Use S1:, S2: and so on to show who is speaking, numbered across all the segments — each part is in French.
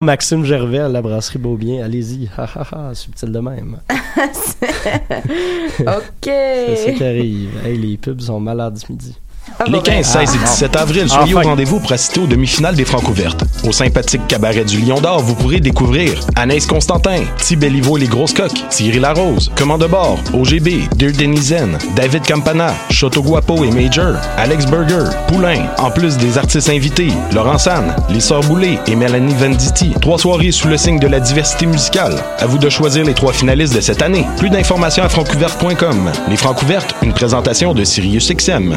S1: Maxime Gervais à la brasserie Beaubien. Allez-y. Ha, ha, ha, subtil de même.
S2: OK.
S1: C'est ça qui arrive. Hey, les pubs sont malades ce midi.
S2: Ah,
S3: Les
S2: bon, ben,
S3: 15, 16 et
S1: Ah,
S3: 17 avril, soyez
S1: Enfin.
S3: au rendez-vous pour assister aux demi-finales des Francouvertes. Au sympathique cabaret du Lion d'Or, vous pourrez découvrir Anaïs Constantin, Ti Belliveau et les Grosses Coques, Thierry Larose, Commande de bord, OGB, Dear Denizen, David Campana, Choto Guapo et Major, Alex Burger, Poulain, en plus des artistes invités, Laurent San, les Sœurs Boulay et Mélanie Venditti. Trois soirées sous le signe de la diversité musicale. À vous de choisir les trois finalistes de cette année. Plus d'informations à francouverte.com. Les Francouvertes, une présentation de Sirius XM.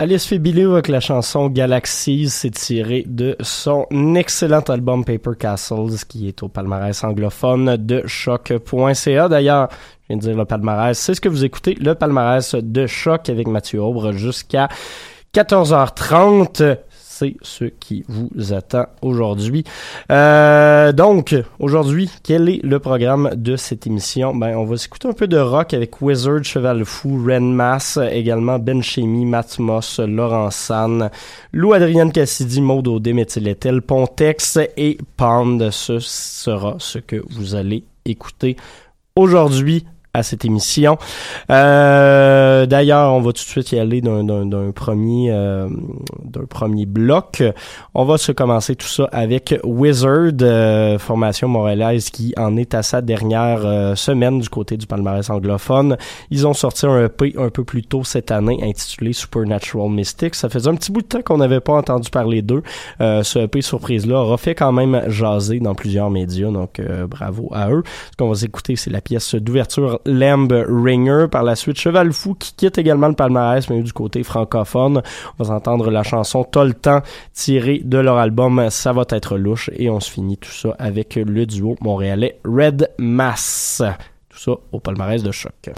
S1: Alice Fibilou avec la chanson Galaxies, c'est tiré de son excellent album Paper Castles qui est au palmarès anglophone de choc.ca. D'ailleurs, je viens de dire le palmarès, c'est ce que vous écoutez, le palmarès de choc avec Mathieu Aubre jusqu'à 14h30. C'est ce qui vous attend aujourd'hui. Euh, donc, aujourd'hui, quel est le programme de cette émission? Ben, on va s'écouter un peu de rock avec Wizard, Cheval Fou, Ren Mass, également Ben Chemi, Matt Moss, Laurent San, Lou Adrienne Cassidy, Audet, Méthylétel, Pontex et Pound. Ce sera ce que vous allez écouter aujourd'hui à cette émission. Euh, D'ailleurs, on va tout de suite y aller d'un premier euh, d'un premier bloc. On va se commencer tout ça avec Wizard, euh, formation montréalaise qui en est à sa dernière euh, semaine du côté du palmarès anglophone. Ils ont sorti un EP un peu plus tôt cette année intitulé Supernatural Mystics. Ça faisait un petit bout de temps qu'on n'avait pas entendu parler d'eux. Euh, ce EP surprise-là aura fait quand même jaser dans plusieurs médias, donc bravo à eux. Ce qu'on va écouter, c'est la pièce d'ouverture Lamb Ringer. Par la suite, Cheval Fou qui quitte également le palmarès, mais du côté francophone. On va entendre la chanson temps tirée de leur album Ça va être louche. Et on se finit tout ça avec le duo montréalais Red Mass. Tout ça au palmarès de choc.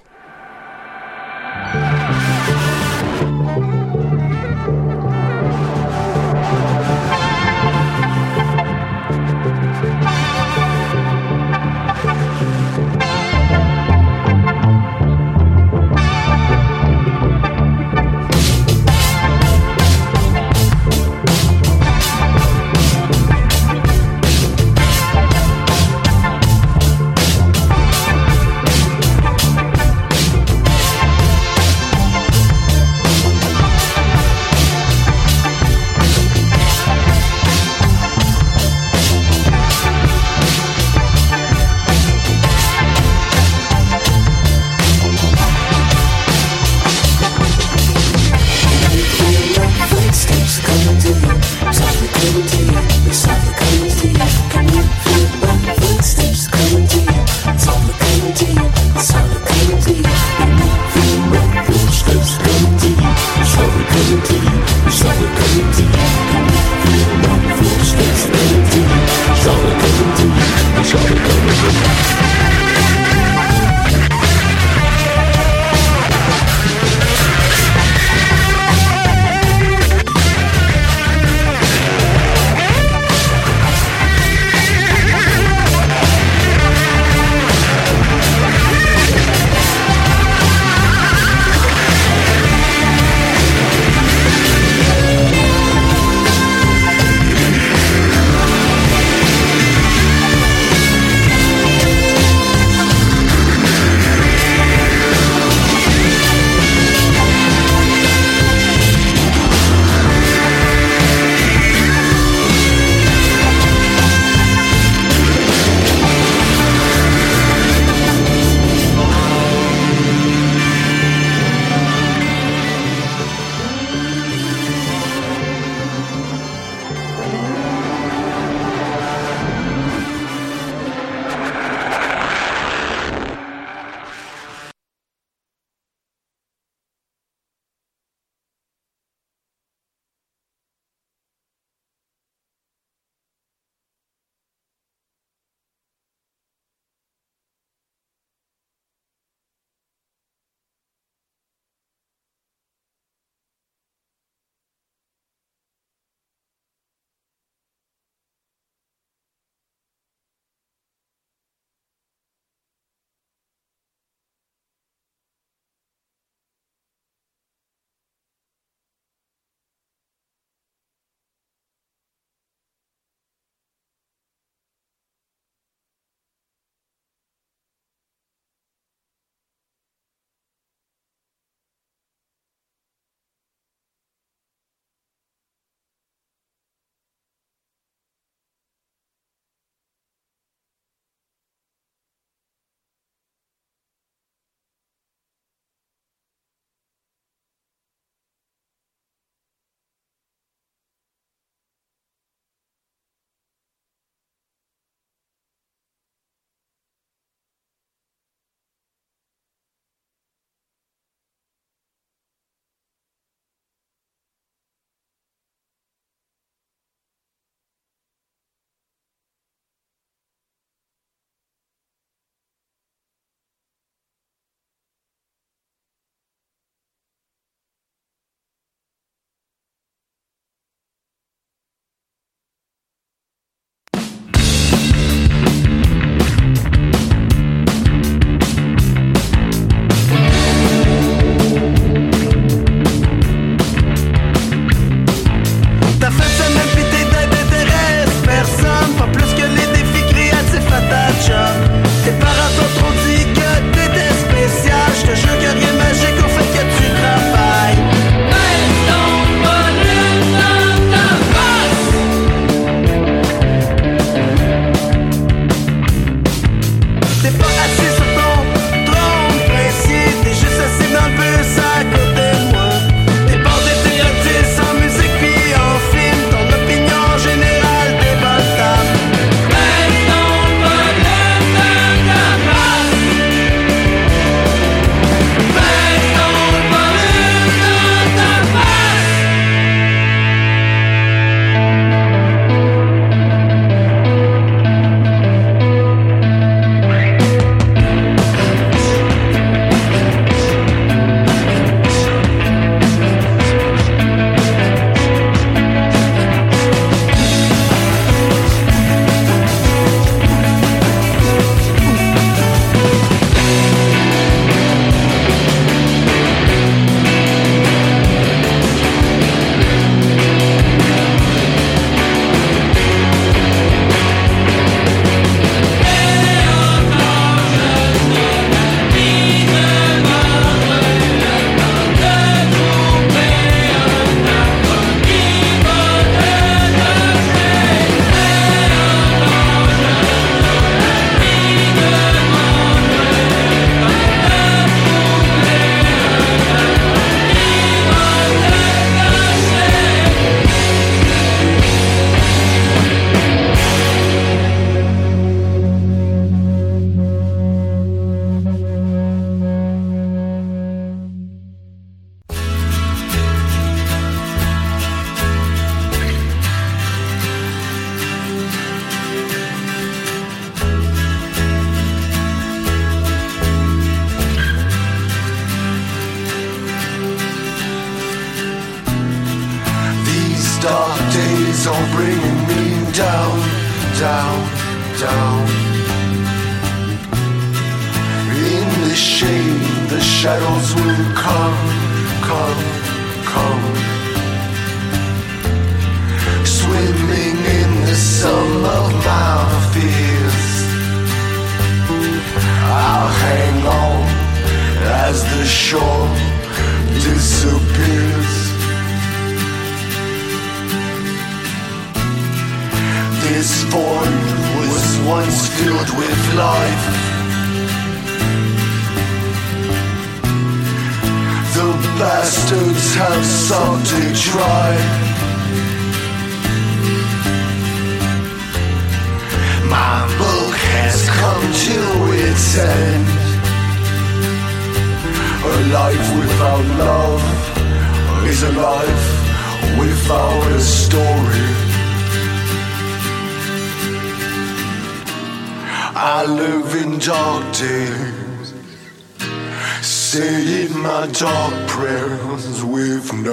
S2: Saying my dark prayers with no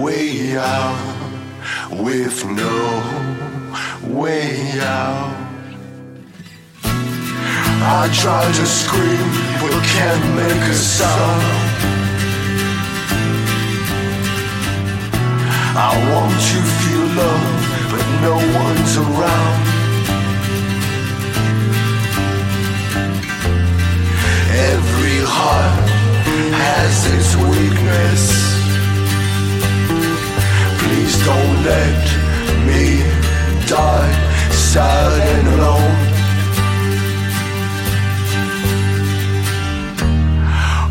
S2: way out, with no way out. I try to scream, but can't make a sound. I want to feel love, but no one's around. Every heart has its weakness. Please don't let me die sad and alone.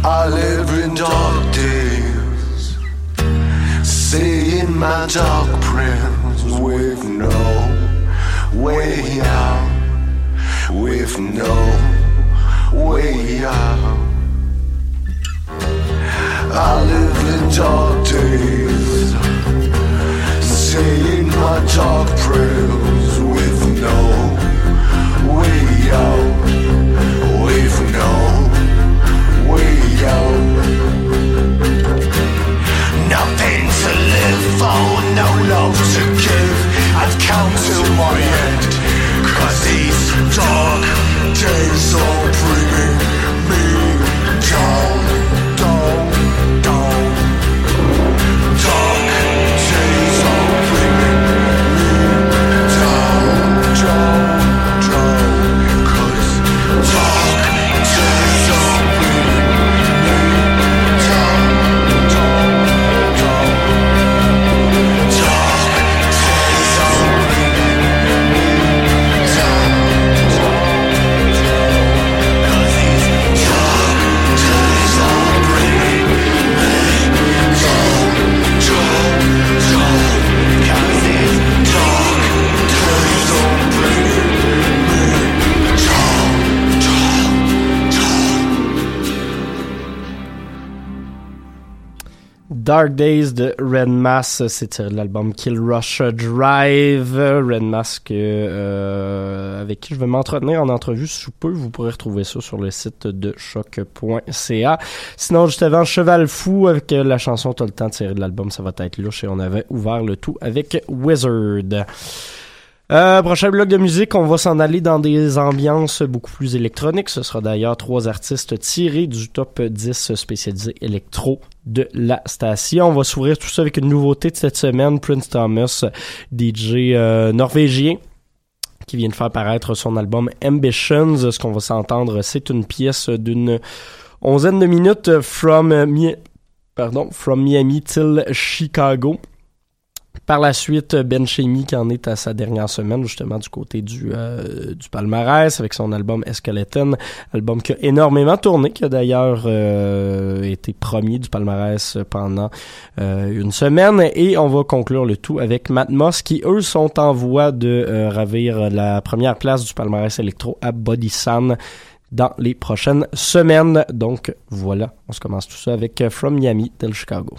S2: I live in dark days, saying my dark prayers with no way out, with no way out. I live in dark days, saying my dark prayers with no way out, with no way out. Nothing to live for, no love to give. I've come to my end, cause these dark days are bringing Dark Days
S1: de Red Mass, c'est tiré de l'album Kill Rush Drive. Red Mass euh, avec qui je vais m'entretenir en entrevue sous peu. Vous pourrez retrouver ça sur le site de choc.ca. Sinon, juste avant Cheval Fou avec euh, la chanson T'as le temps de tirer de l'album, ça va être louche et on avait ouvert le tout avec Wizard. Euh, prochain bloc de musique, on va s'en aller dans des ambiances beaucoup plus électroniques. Ce sera d'ailleurs trois artistes tirés du top 10 spécialisé électro de la station. On va s'ouvrir tout ça avec une nouveauté de cette semaine, Prince Thomas, DJ euh, norvégien qui vient de faire paraître son album Ambitions. Ce qu'on va s'entendre, c'est une pièce d'une onzaine de minutes from, Mi- pardon, from Miami till Chicago. Par la suite, Ben Chemi qui en est à sa dernière semaine, justement du côté du, euh, du palmarès, avec son album Skeleton, album qui a énormément tourné, qui a d'ailleurs euh, été premier du palmarès pendant euh, une semaine. Et on va conclure le tout avec Matt Moss, qui eux sont en voie de euh, ravir la première place du palmarès électro à Bodysan dans les prochaines semaines. Donc voilà, on se commence tout ça avec euh, From Miami till Chicago.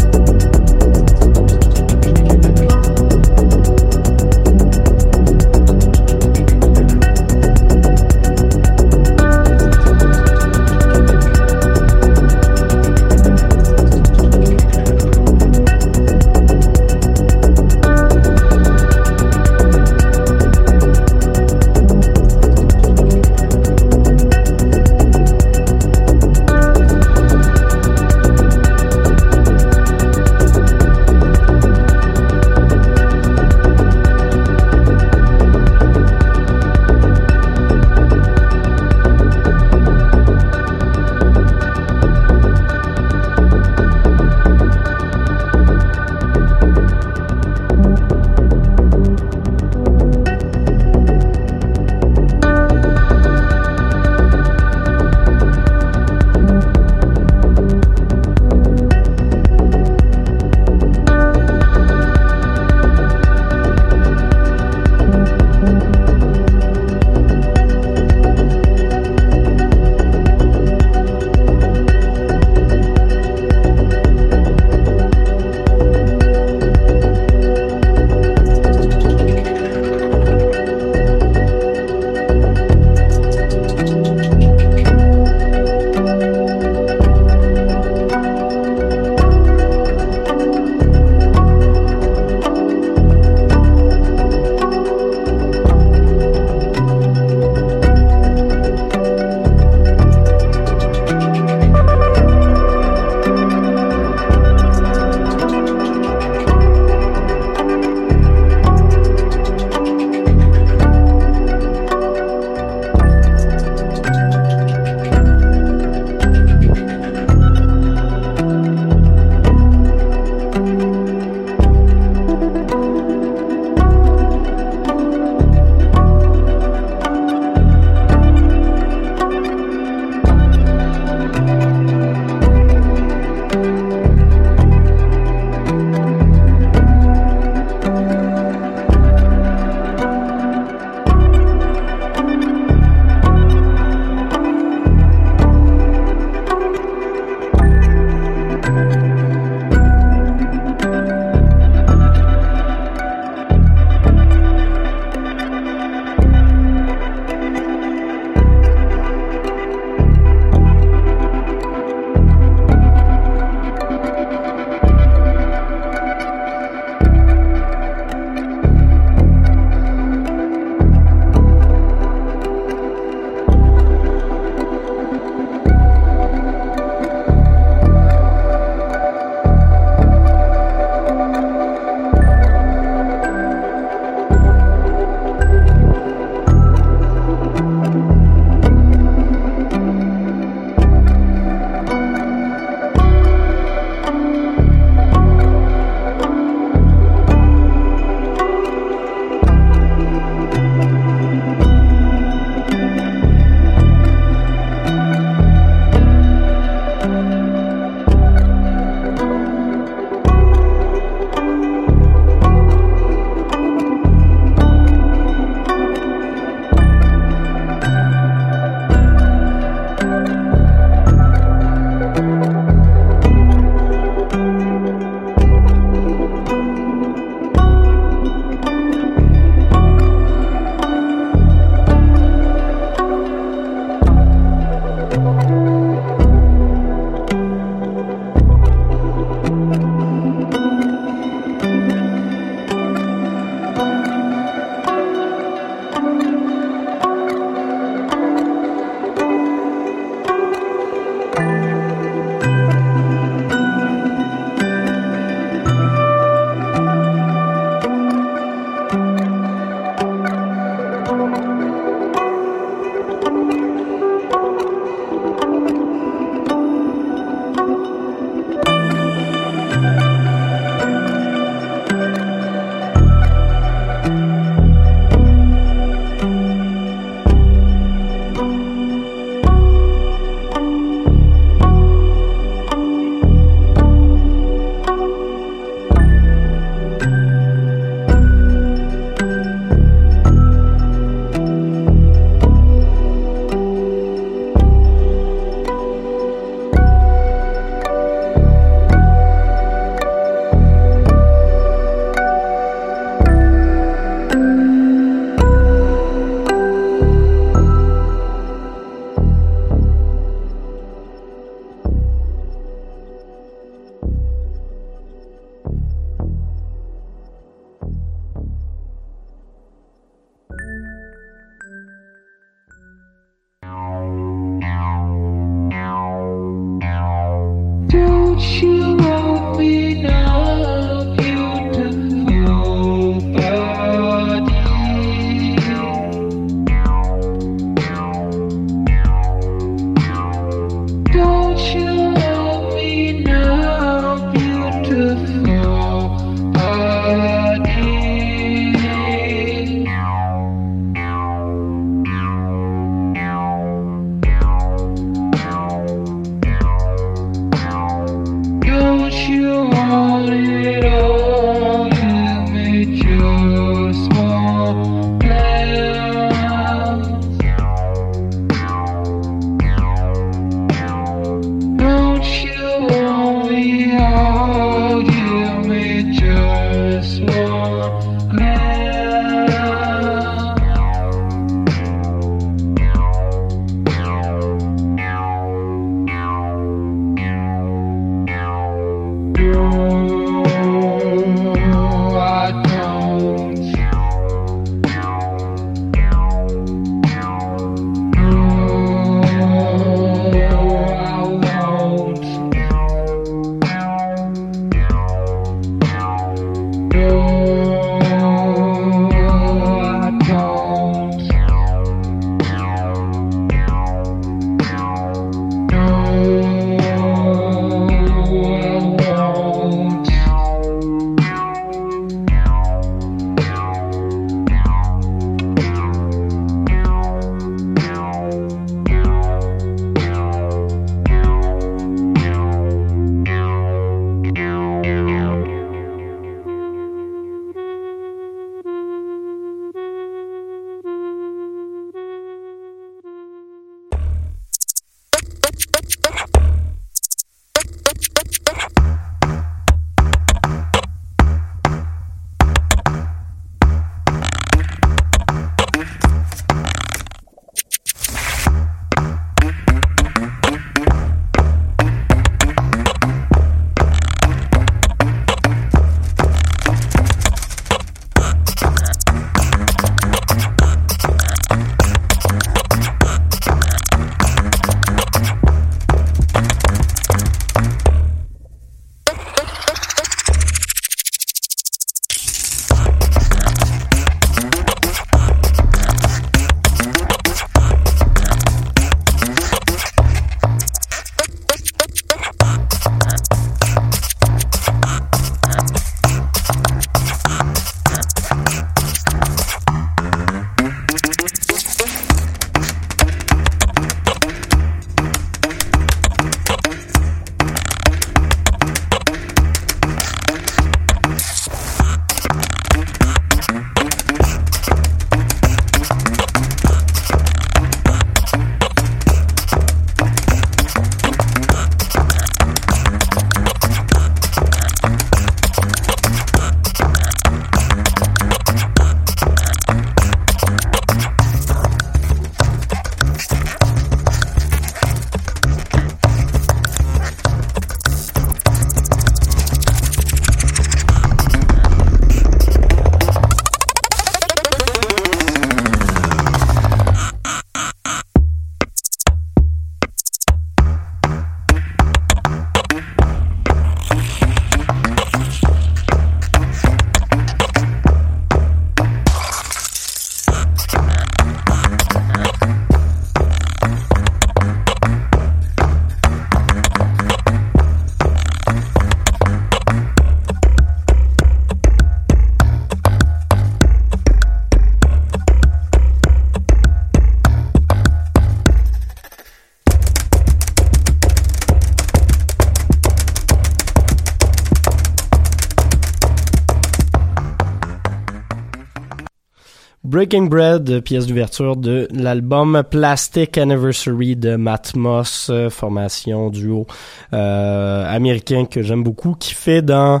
S1: Breaking Bread, pièce d'ouverture de l'album Plastic Anniversary de Matmos, euh, formation duo euh, américain que j'aime beaucoup, qui fait dans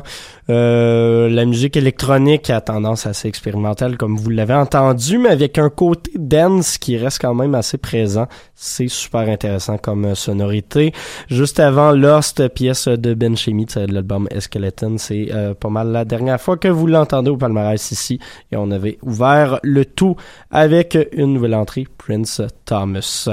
S1: euh, la musique électronique à tendance assez expérimentale, comme vous l'avez entendu, mais avec un côté dance qui reste quand même assez présent. C'est super intéressant comme euh, sonorité. Juste avant Lost, pièce de Ben Chemi de l'album Skeleton, c'est euh, pas mal la dernière fois que vous l'entendez au palmarès ici. Et on avait ouvert le tout avec une nouvelle entrée, Prince Thomas.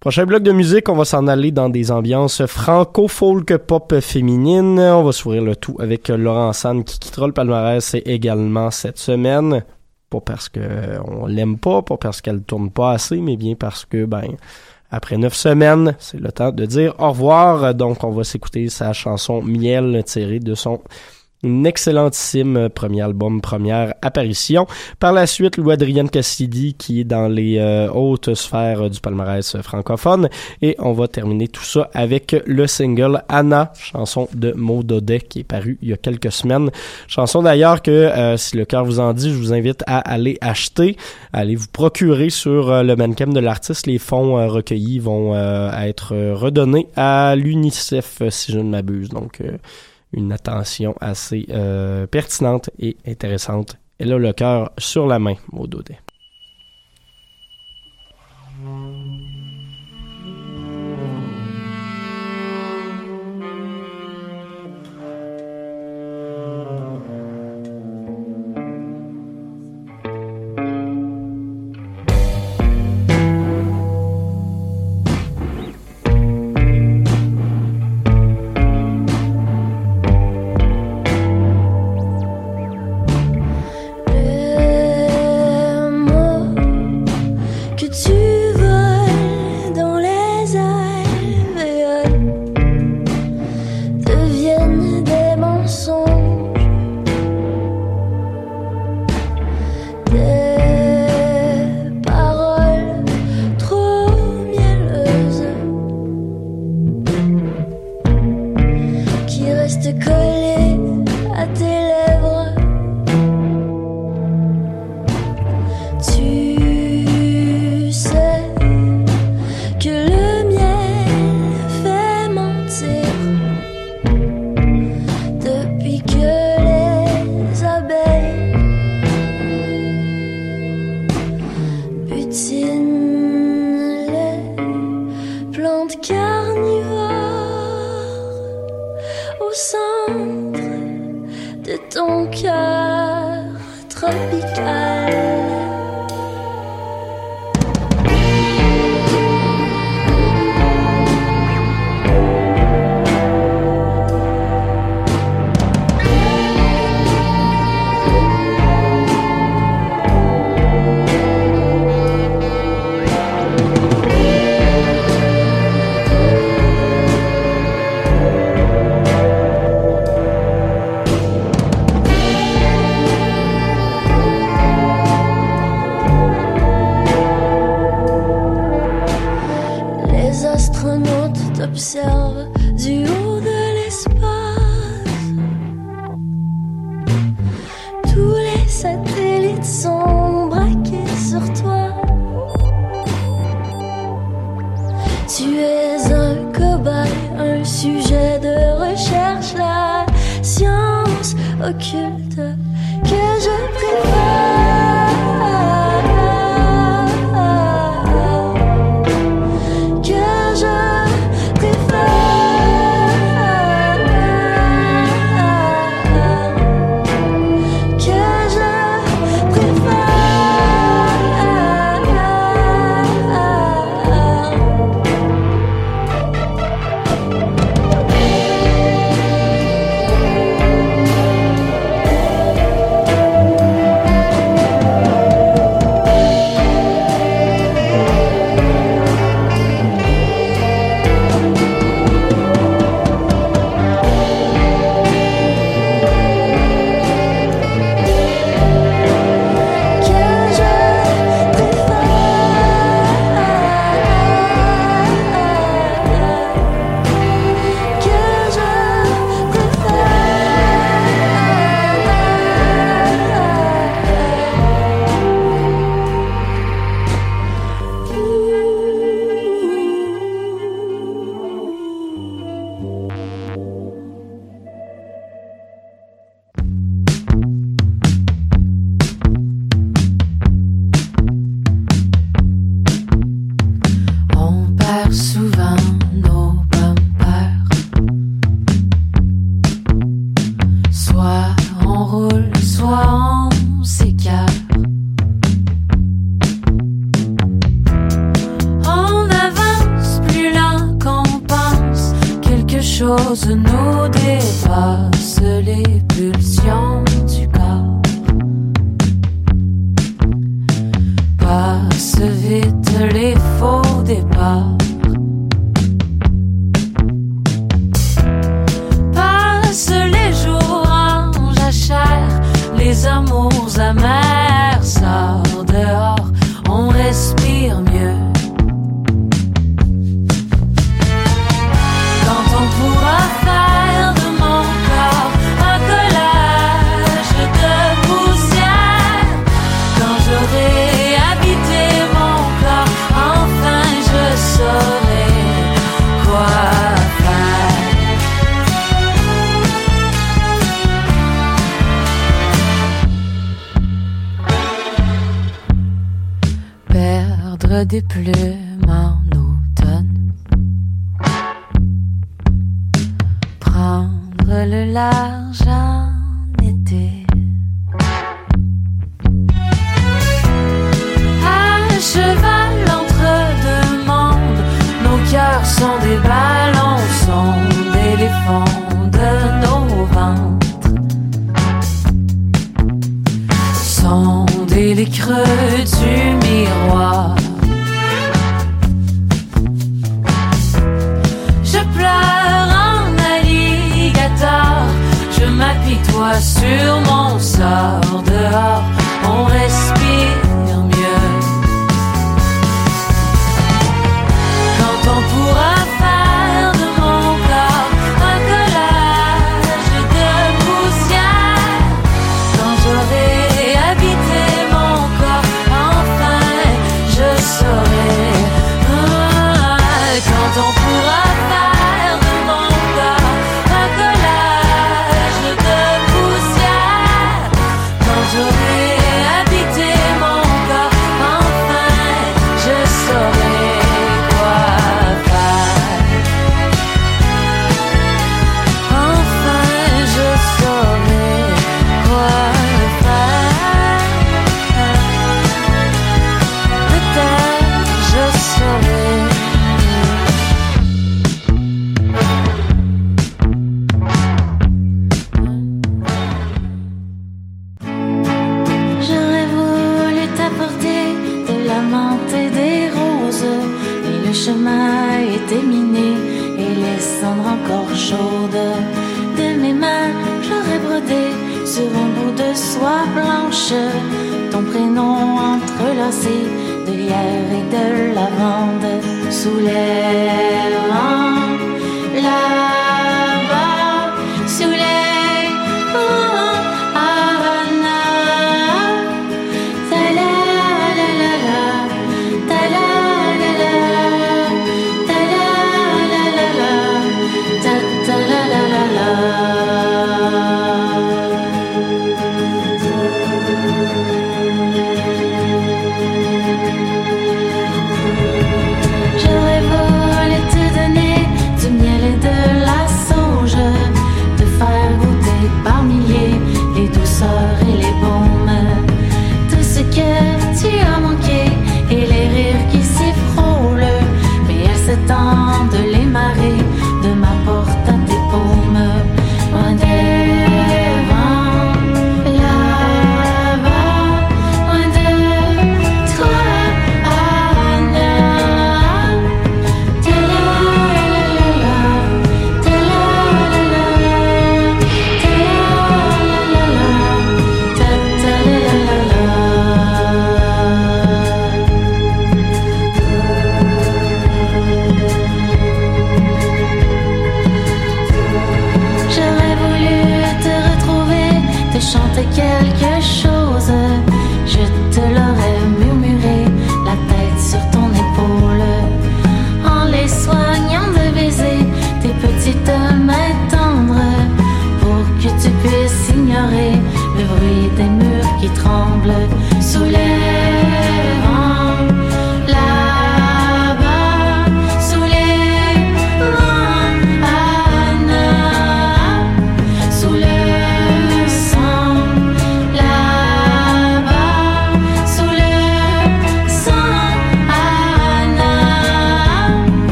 S1: Prochain bloc de musique, on va s'en aller dans des ambiances franco-folk pop féminines. On va s'ouvrir le tout avec Laurent San qui quittera le palmarès également cette semaine. Pas parce que on l'aime pas, pas parce qu'elle tourne pas assez, mais bien parce que, ben, après neuf semaines, c'est le temps de dire au revoir. Donc, on va s'écouter sa chanson Miel tirée de son excellentissime premier album, première apparition. Par la suite, Louis Adrien Cassidy qui est dans les euh, hautes sphères du palmarès francophone. Et on va terminer tout ça avec le single Anna, chanson de Maud Audet qui est paru il y a quelques semaines. Chanson d'ailleurs que, euh, si le cœur vous en dit, je vous invite à aller acheter, aller vous procurer sur euh, le mannequin de l'artiste. Les fonds euh, recueillis vont euh, être redonnés à l'UNICEF, si je ne m'abuse. Donc, euh, une attention assez euh, pertinente et intéressante. Elle a le cœur sur la main, Maud.
S4: Sujet de recherche, la science occulte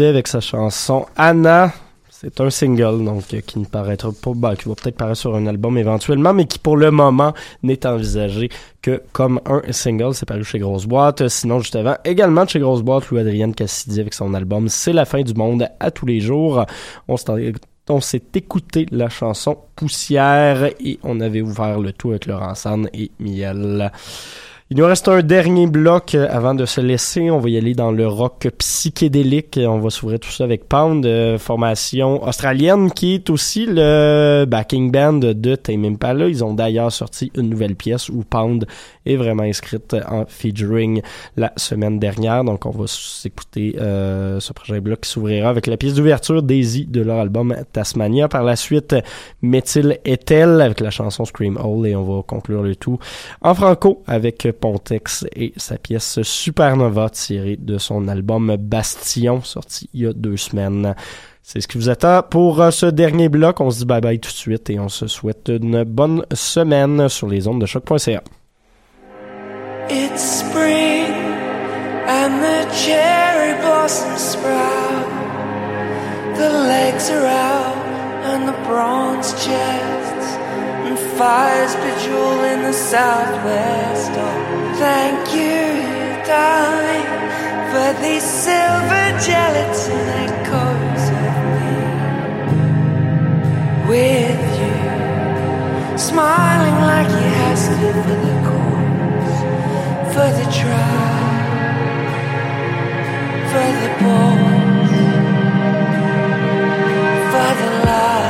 S1: Avec sa chanson Anna. C'est un single, donc, euh, qui ne paraîtra pas, bah, qui va peut-être paraître sur un album éventuellement, mais qui pour le moment n'est envisagé que comme un single. C'est paru chez Grosse Boîte. Sinon, juste avant, également chez Grosse Boîte, Louis Adrienne Cassidy avec son album C'est la fin du monde à tous les jours. On s'est on s'est écouté la chanson Poussière et on avait ouvert le tout avec Laurent San et Miel. Il nous reste un dernier bloc euh, avant de se laisser. On va y aller dans le rock psychédélique. On va s'ouvrir tout ça avec Pound, euh, formation australienne qui est aussi le backing band de Tame Impala. Ils ont d'ailleurs sorti une nouvelle pièce où Pound est vraiment inscrite en featuring la semaine dernière. Donc on va s'écouter euh, ce prochain bloc qui s'ouvrira avec la pièce d'ouverture Daisy de leur album Tasmania. Par la suite, Méthyle Ethel avec la chanson Scream Hole et on va conclure le tout en franco avec Et sa pièce Supernova tirée de son album Bastion sorti il y a deux semaines. C'est ce qui vous attend pour euh, ce dernier bloc. On se dit bye bye tout de suite et on se souhaite une bonne semaine sur les ondes de choc.ca.
S5: It's spring and the cherry blossoms sprout. The legs are out and the bronze chests and fires bejewel in the southwest. Oh, thank you, darling, for these silver gelatin echoes of me. With you, smiling like you asked it for the cause for the trial, for the boys, for the love.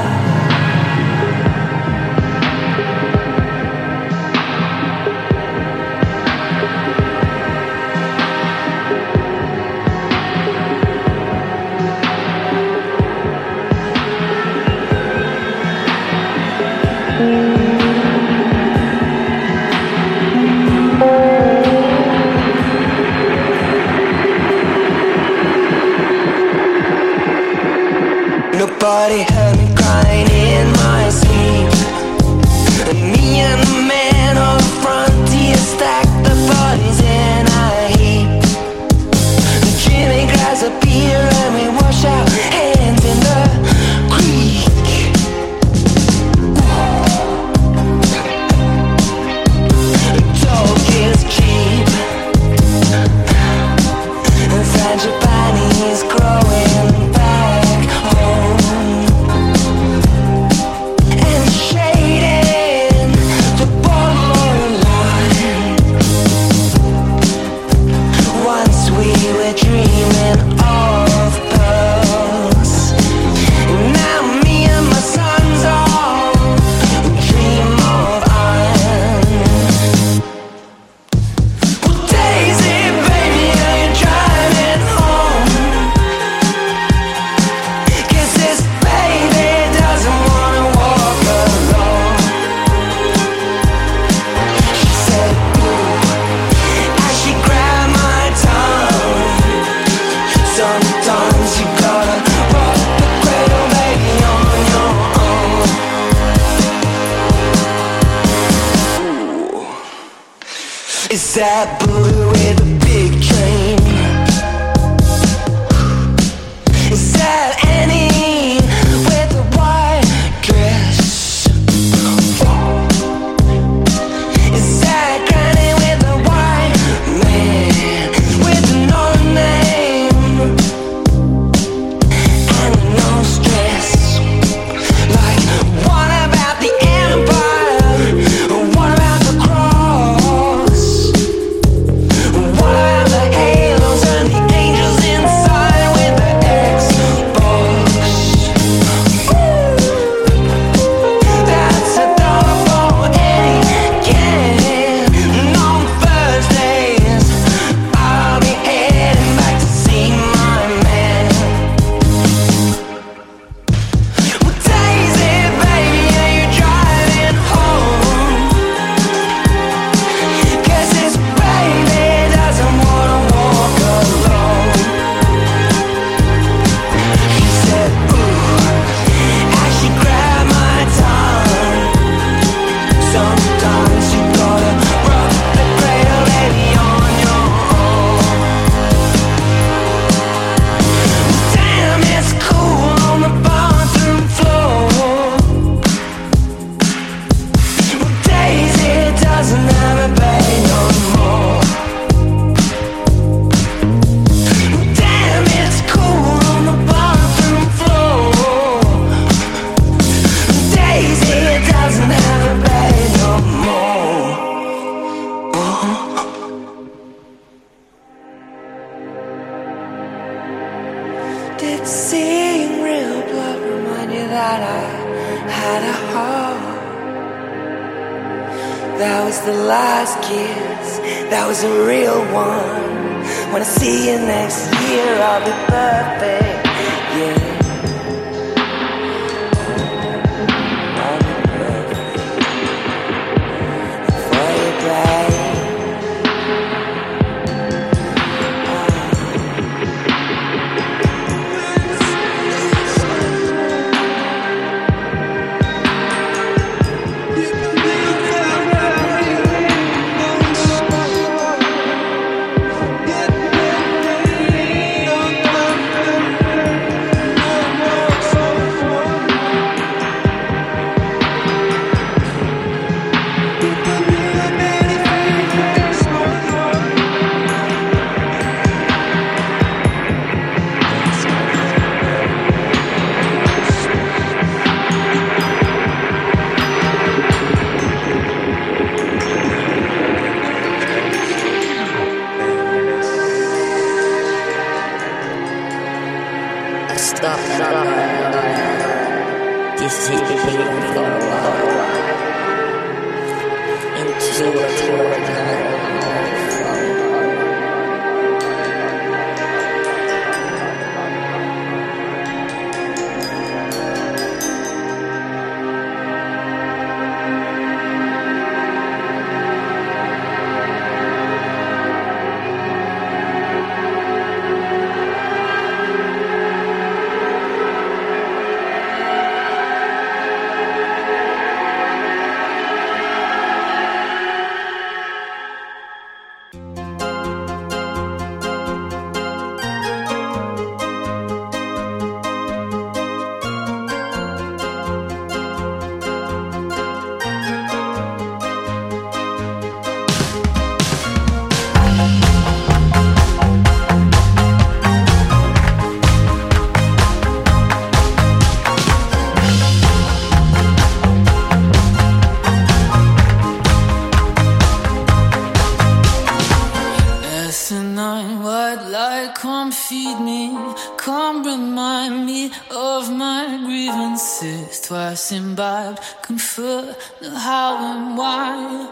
S6: Imbibed, confer the how and why.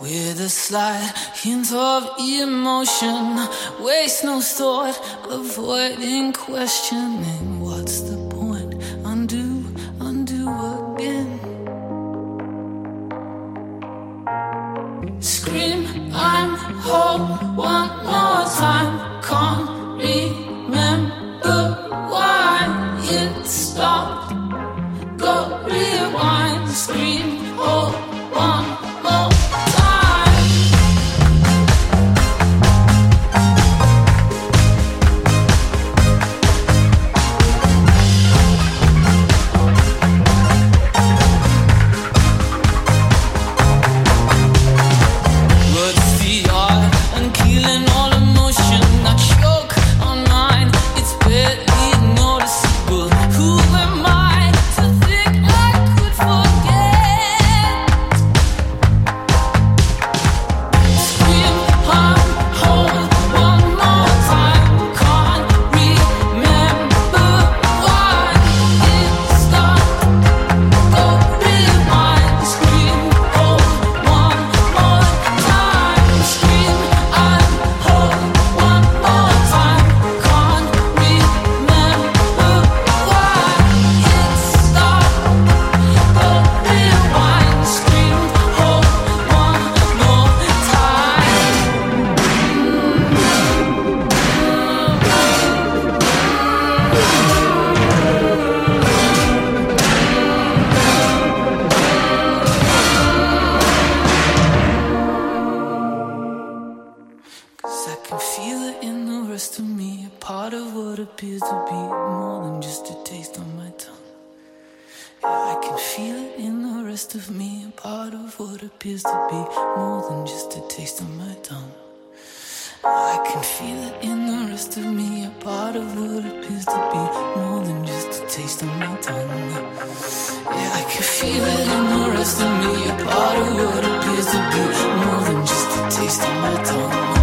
S6: With a slight hint of emotion, waste no thought, avoiding questioning. What's the point? Undo, undo again. Scream, I'm home one more time. Can't remember be more than just a taste on my tongue. I can feel it in the rest of me, a part of what appears to be more than just a taste on my tongue. Yeah, I can feel it in the rest of me, a part of what appears to be more than just a taste on my tongue.